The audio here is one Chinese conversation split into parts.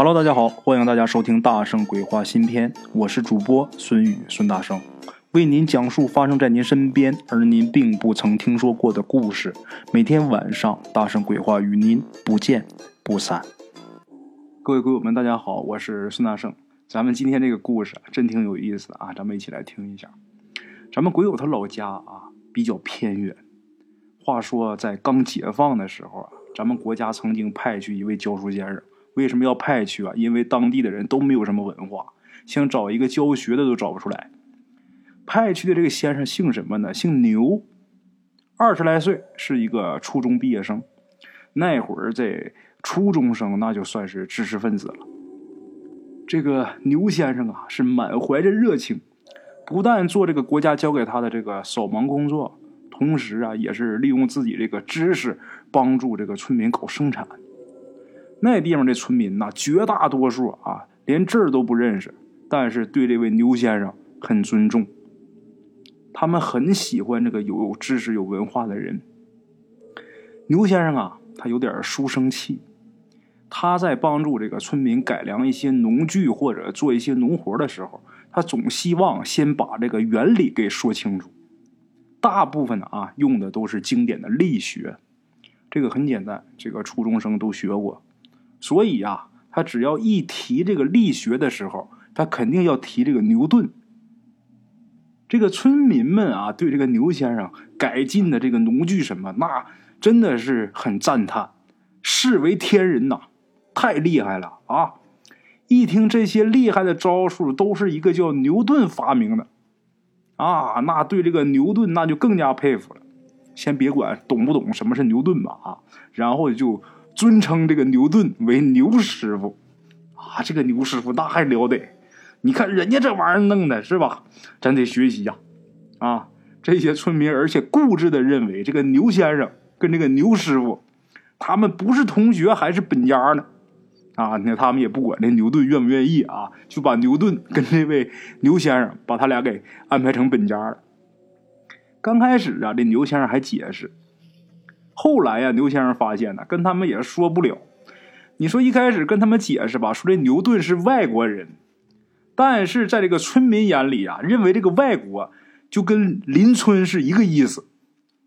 Hello，大家好，欢迎大家收听《大圣鬼话》新篇，我是主播孙宇孙大圣，为您讲述发生在您身边而您并不曾听说过的故事。每天晚上，《大圣鬼话》与您不见不散。各位鬼友们，大家好，我是孙大圣。咱们今天这个故事真挺有意思的啊，咱们一起来听一下。咱们鬼友他老家啊比较偏远，话说在刚解放的时候啊，咱们国家曾经派去一位教书先生。为什么要派去啊？因为当地的人都没有什么文化，想找一个教学的都找不出来。派去的这个先生姓什么呢？姓牛，二十来岁，是一个初中毕业生。那会儿这初中生那就算是知识分子了。这个牛先生啊，是满怀着热情，不但做这个国家交给他的这个扫盲工作，同时啊，也是利用自己这个知识帮助这个村民搞生产。那地方的村民呐，绝大多数啊，连字儿都不认识，但是对这位牛先生很尊重。他们很喜欢这个有知识、有文化的人。牛先生啊，他有点书生气。他在帮助这个村民改良一些农具或者做一些农活的时候，他总希望先把这个原理给说清楚。大部分的啊，用的都是经典的力学。这个很简单，这个初中生都学过。所以啊，他只要一提这个力学的时候，他肯定要提这个牛顿。这个村民们啊，对这个牛先生改进的这个农具什么，那真的是很赞叹，视为天人呐，太厉害了啊！一听这些厉害的招数，都是一个叫牛顿发明的啊，那对这个牛顿那就更加佩服了。先别管懂不懂什么是牛顿吧啊，然后就。尊称这个牛顿为牛师傅，啊，这个牛师傅那还了得！你看人家这玩意儿弄的是吧？咱得学习呀！啊，这些村民而且固执的认为这个牛先生跟这个牛师傅，他们不是同学还是本家呢？啊，那他们也不管这牛顿愿不愿意啊，就把牛顿跟这位牛先生把他俩给安排成本家了。刚开始啊，这牛先生还解释。后来呀，牛先生发现呢，跟他们也说不了。你说一开始跟他们解释吧，说这牛顿是外国人，但是在这个村民眼里啊，认为这个外国就跟邻村是一个意思。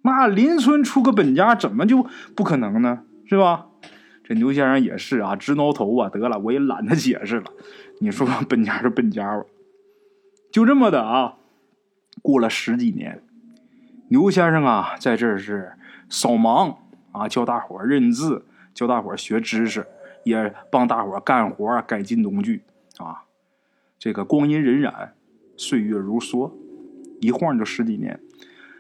那邻村出个本家，怎么就不可能呢？是吧？这牛先生也是啊，直挠头啊，得了，我也懒得解释了。你说本家是本家吧？就这么的啊，过了十几年，牛先生啊，在这是。扫盲啊，教大伙认字，教大伙学知识，也帮大伙干活改进农具啊。这个光阴荏苒，岁月如梭，一晃就十几年。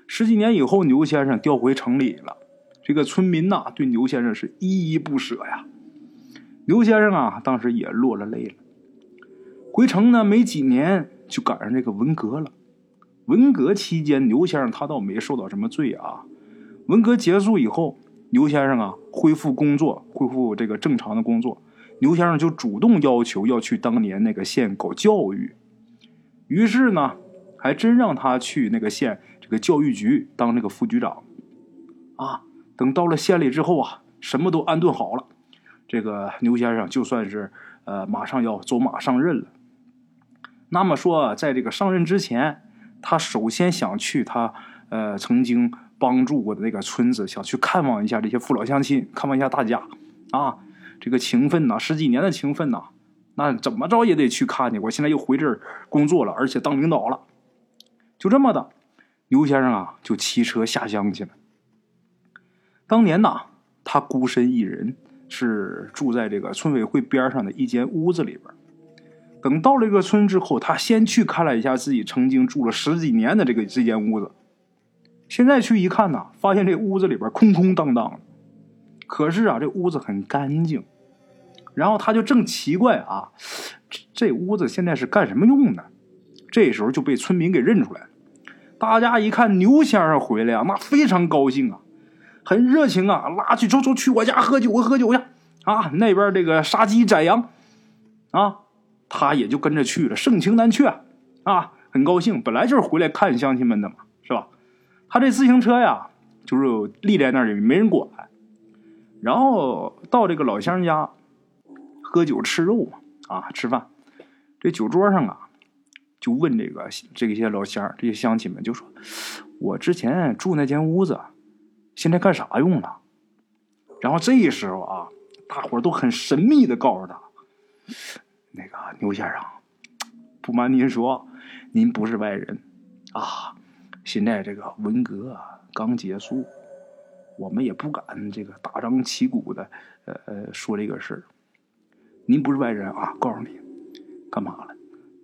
十几年以后，牛先生调回城里了。这个村民呐，对牛先生是依依不舍呀。牛先生啊，当时也落了泪了。回城呢，没几年就赶上这个文革了。文革期间，牛先生他倒没受到什么罪啊。文革结束以后，牛先生啊恢复工作，恢复这个正常的工作。牛先生就主动要求要去当年那个县搞教育，于是呢，还真让他去那个县这个教育局当那个副局长。啊，等到了县里之后啊，什么都安顿好了，这个牛先生就算是呃马上要走马上任了。那么说，在这个上任之前，他首先想去他呃曾经。帮助过的那个村子，想去看望一下这些父老乡亲，看望一下大家，啊，这个情分呐，十几年的情分呐，那怎么着也得去看去。我现在又回这儿工作了，而且当领导了，就这么的，牛先生啊，就骑车下乡去了。当年呐，他孤身一人，是住在这个村委会边上的一间屋子里边。等到了这个村之后，他先去看了一下自己曾经住了十几年的这个这间屋子。现在去一看呐，发现这屋子里边空空荡荡，可是啊，这屋子很干净。然后他就正奇怪啊，这这屋子现在是干什么用的？这时候就被村民给认出来了。大家一看牛先生回来啊，那非常高兴啊，很热情啊，拉去走走去我家喝酒喝酒去啊，那边这个杀鸡宰羊啊，他也就跟着去了，盛情难却啊，很高兴。本来就是回来看乡亲们的嘛，是吧？他这自行车呀，就是立在那儿也没人管。然后到这个老乡家，喝酒吃肉嘛，啊，吃饭。这酒桌上啊，就问这个这些老乡这些乡亲们，就说：“我之前住那间屋子，现在干啥用了？”然后这时候啊，大伙都很神秘的告诉他：“那个牛先生，不瞒您说，您不是外人啊。现在这个文革刚结束，我们也不敢这个大张旗鼓的呃呃说这个事儿。您不是外人啊，告诉你。”干嘛了？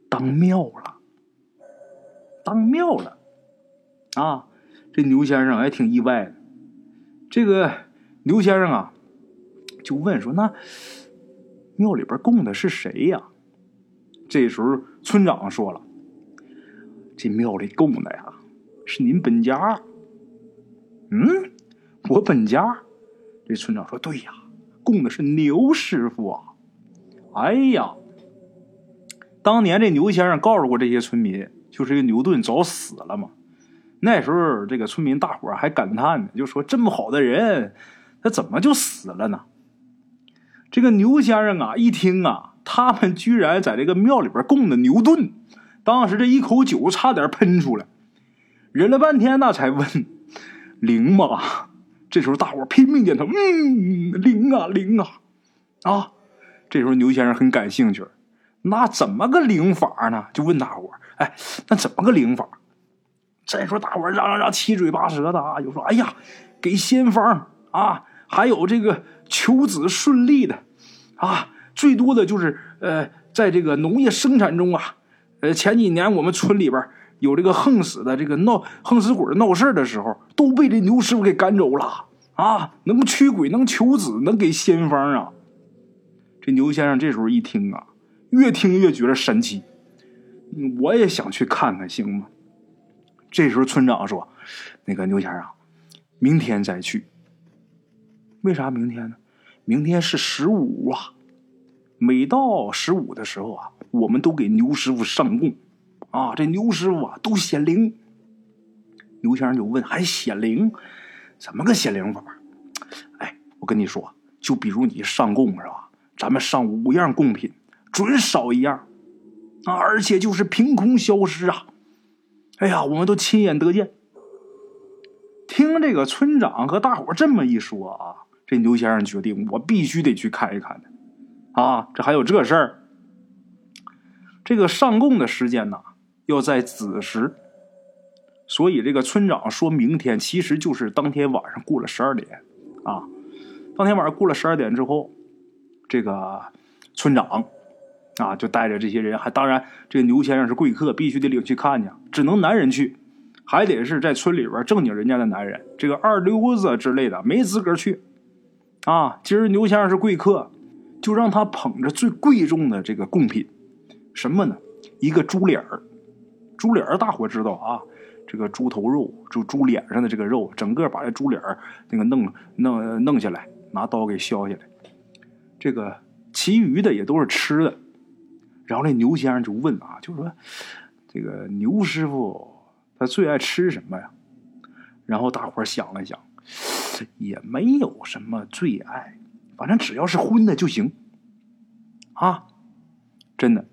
当庙了，当庙了，啊！这牛先生还挺意外的。这个牛先生啊，就问说：“那庙里边供的是谁呀？”这时候村长说了：“这庙里供的呀，是您本家。”嗯，我本家。这村长说：“对呀，供的是牛师傅啊！”哎呀！当年这牛先生告诉过这些村民，就是这个牛顿早死了嘛。那时候这个村民大伙还感叹呢，就说这么好的人，他怎么就死了呢？这个牛先生啊，一听啊，他们居然在这个庙里边供的牛顿，当时这一口酒差点喷出来，忍了半天，那才问灵吗？这时候大伙拼命点头，嗯，灵啊灵啊啊！这时候牛先生很感兴趣。那怎么个灵法呢？就问大伙哎，那怎么个灵法？再说大伙嚷嚷嚷七嘴八舌的啊，就说：“哎呀，给仙方啊，还有这个求子顺利的啊，最多的就是呃，在这个农业生产中啊，呃，前几年我们村里边有这个横死的这个闹横死鬼闹事的时候，都被这牛师傅给赶走了啊，能驱鬼，能求子，能给仙方啊。”这牛先生这时候一听啊。越听越觉得神奇，我也想去看看，行吗？这时候村长说：“那个牛先生，明天再去。为啥明天呢？明天是十五啊！每到十五的时候啊，我们都给牛师傅上供啊。这牛师傅啊，都显灵。牛先生就问：还显灵？怎么个显灵法？哎，我跟你说，就比如你上供是吧？咱们上五样贡品。”准少一样，啊！而且就是凭空消失啊！哎呀，我们都亲眼得见。听这个村长和大伙这么一说啊，这牛先生决定，我必须得去看一看的。啊，这还有这事儿？这个上供的时间呢，要在子时，所以这个村长说明天，其实就是当天晚上过了十二点啊。当天晚上过了十二点之后，这个村长。啊，就带着这些人，还当然，这个牛先生是贵客，必须得领去看去，只能男人去，还得是在村里边正经人家的男人，这个二流子之类的没资格去。啊，今儿牛先生是贵客，就让他捧着最贵重的这个贡品，什么呢？一个猪脸儿，猪脸儿大伙知道啊，这个猪头肉，就猪脸上的这个肉，整个把这猪脸儿那个弄弄弄下来，拿刀给削下来，这个其余的也都是吃的。然后那牛先生就问啊，就说：“这个牛师傅他最爱吃什么呀？”然后大伙想了想，也没有什么最爱，反正只要是荤的就行。啊，真的，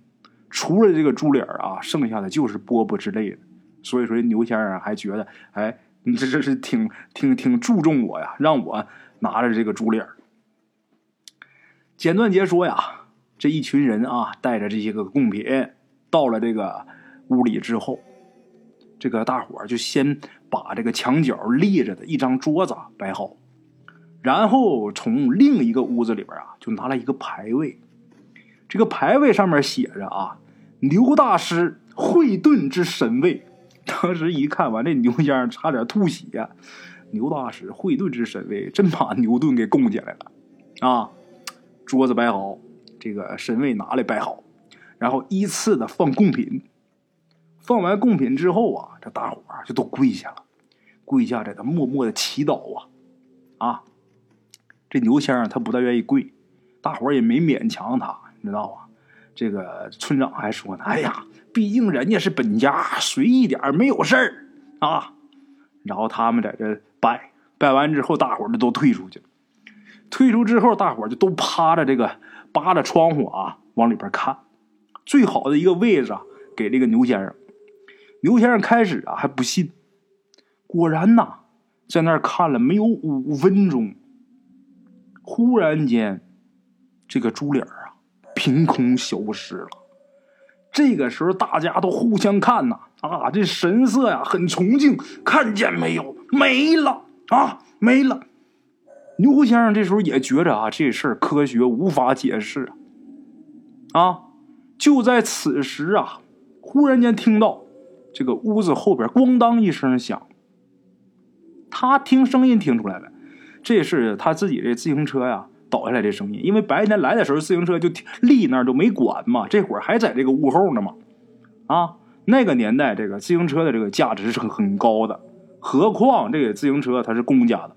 除了这个猪脸啊，剩下的就是饽饽之类的。所以说，牛先生还觉得，哎，你这这是挺挺挺注重我呀，让我拿着这个猪脸简短截说呀。这一群人啊，带着这些个贡品到了这个屋里之后，这个大伙就先把这个墙角立着的一张桌子摆好，然后从另一个屋子里边啊，就拿了一个牌位。这个牌位上面写着啊，牛大师会遁之神位。当时一看完，这牛先生差点吐血。牛大师会遁之神位，真把牛顿给供起来了啊！桌子摆好。这个神位拿来摆好，然后依次的放贡品。放完贡品之后啊，这大伙儿就都跪下了，跪下在这默默的祈祷啊啊！这牛先生他不大愿意跪，大伙儿也没勉强他，你知道吧？这个村长还说呢：“哎呀，毕竟人家是本家，随意点没有事儿啊。”然后他们在这拜拜完之后，大伙儿就都退出去了。退出之后，大伙儿就都趴着这个。扒着窗户啊往里边看，最好的一个位置啊给这个牛先生。牛先生开始啊还不信，果然呐，在那儿看了没有五分钟，忽然间，这个猪脸啊凭空消失了。这个时候大家都互相看呐，啊，这神色呀很崇敬，看见没有？没了啊，没了。牛先生这时候也觉着啊，这事儿科学无法解释啊。啊，就在此时啊，忽然间听到这个屋子后边咣当一声响。他听声音听出来了，这是他自己的自行车呀倒下来这声音。因为白天来的时候自行车就立那儿就没管嘛，这会儿还在这个屋后呢嘛。啊，那个年代这个自行车的这个价值是很很高的。何况这个自行车它是公家的，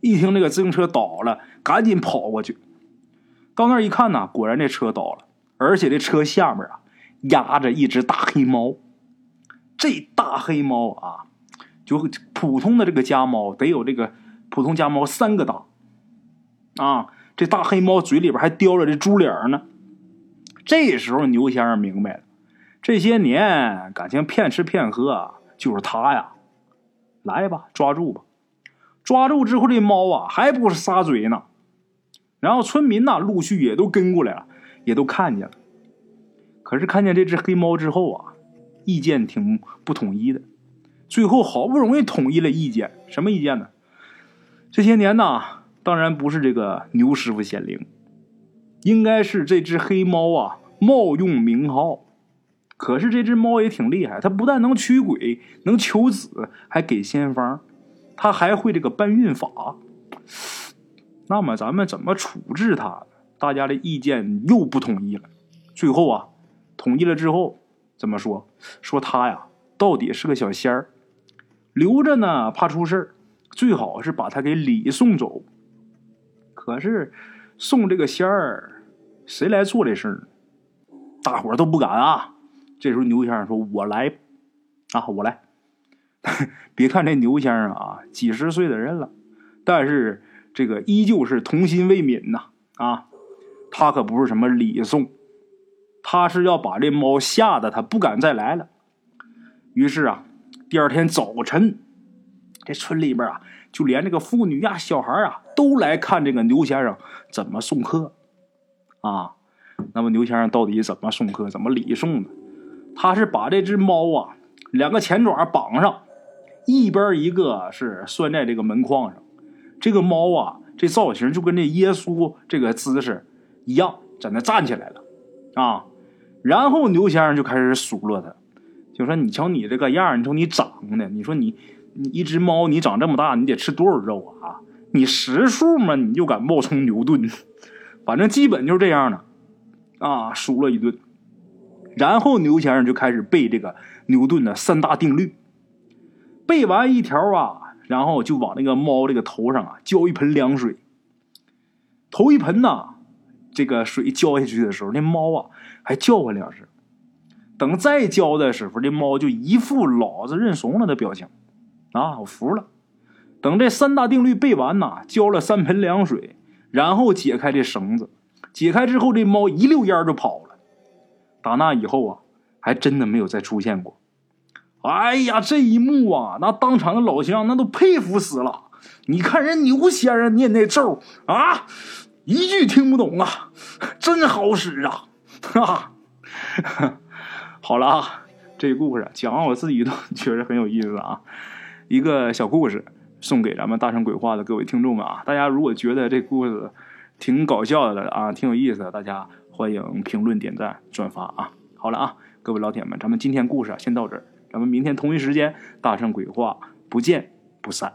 一听这个自行车倒了，赶紧跑过去。到那儿一看呢，果然这车倒了，而且这车下面啊压着一只大黑猫。这大黑猫啊，就普通的这个家猫得有这个普通家猫三个大。啊，这大黑猫嘴里边还叼着这猪脸呢。这时候牛先生明白了，这些年感情骗吃骗喝就是他呀。来吧，抓住吧！抓住之后，这猫啊还不是撒嘴呢。然后村民呐陆续也都跟过来了，也都看见了。可是看见这只黑猫之后啊，意见挺不统一的。最后好不容易统一了意见，什么意见呢？这些年呐，当然不是这个牛师傅显灵，应该是这只黑猫啊冒用名号。可是这只猫也挺厉害，它不但能驱鬼，能求子，还给仙方，它还会这个搬运法。那么咱们怎么处置它？大家的意见又不统一了。最后啊，统一了之后怎么说？说他呀，到底是个小仙儿，留着呢怕出事儿，最好是把他给礼送走。可是送这个仙儿，谁来做这事儿？大伙儿都不敢啊。这时候牛先生说：“我来，啊，我来。别看这牛先生啊，几十岁的人了，但是这个依旧是童心未泯呐。啊，他可不是什么礼送，他是要把这猫吓得他不敢再来了。于是啊，第二天早晨，这村里边啊，就连这个妇女呀、小孩啊，都来看这个牛先生怎么送客。啊，那么牛先生到底怎么送客，怎么礼送呢？”他是把这只猫啊，两个前爪绑上，一边一个是拴在这个门框上。这个猫啊，这造型就跟这耶稣这个姿势一样，在那站起来了啊。然后牛先生就开始数落他，就说：“你瞧你这个样你瞅你长的，你说你你一只猫，你长这么大，你得吃多少肉啊？你识数嘛，你就敢冒充牛顿？反正基本就是这样的啊，数了一顿。”然后牛先生就开始背这个牛顿的三大定律，背完一条啊，然后就往那个猫这个头上啊浇一盆凉水。头一盆呢，这个水浇下去的时候，那猫啊还叫唤两声。等再浇的时候，这猫就一副老子认怂了的表情，啊，我服了。等这三大定律背完呐，浇了三盆凉水，然后解开这绳子，解开之后，这猫一溜烟就跑了。打那以后啊，还真的没有再出现过。哎呀，这一幕啊，那当场的老乡那都佩服死了。你看人牛先生念那咒啊，一句听不懂啊，真好使啊！哈哈，好了啊，这故事讲完我自己都觉得很有意思啊。一个小故事送给咱们大圣鬼话的各位听众们啊，大家如果觉得这故事挺搞笑的啊，挺有意思的，大家。欢迎评论、点赞、转发啊！好了啊，各位老铁们，咱们今天故事啊先到这儿，咱们明天同一时间大圣鬼话不见不散。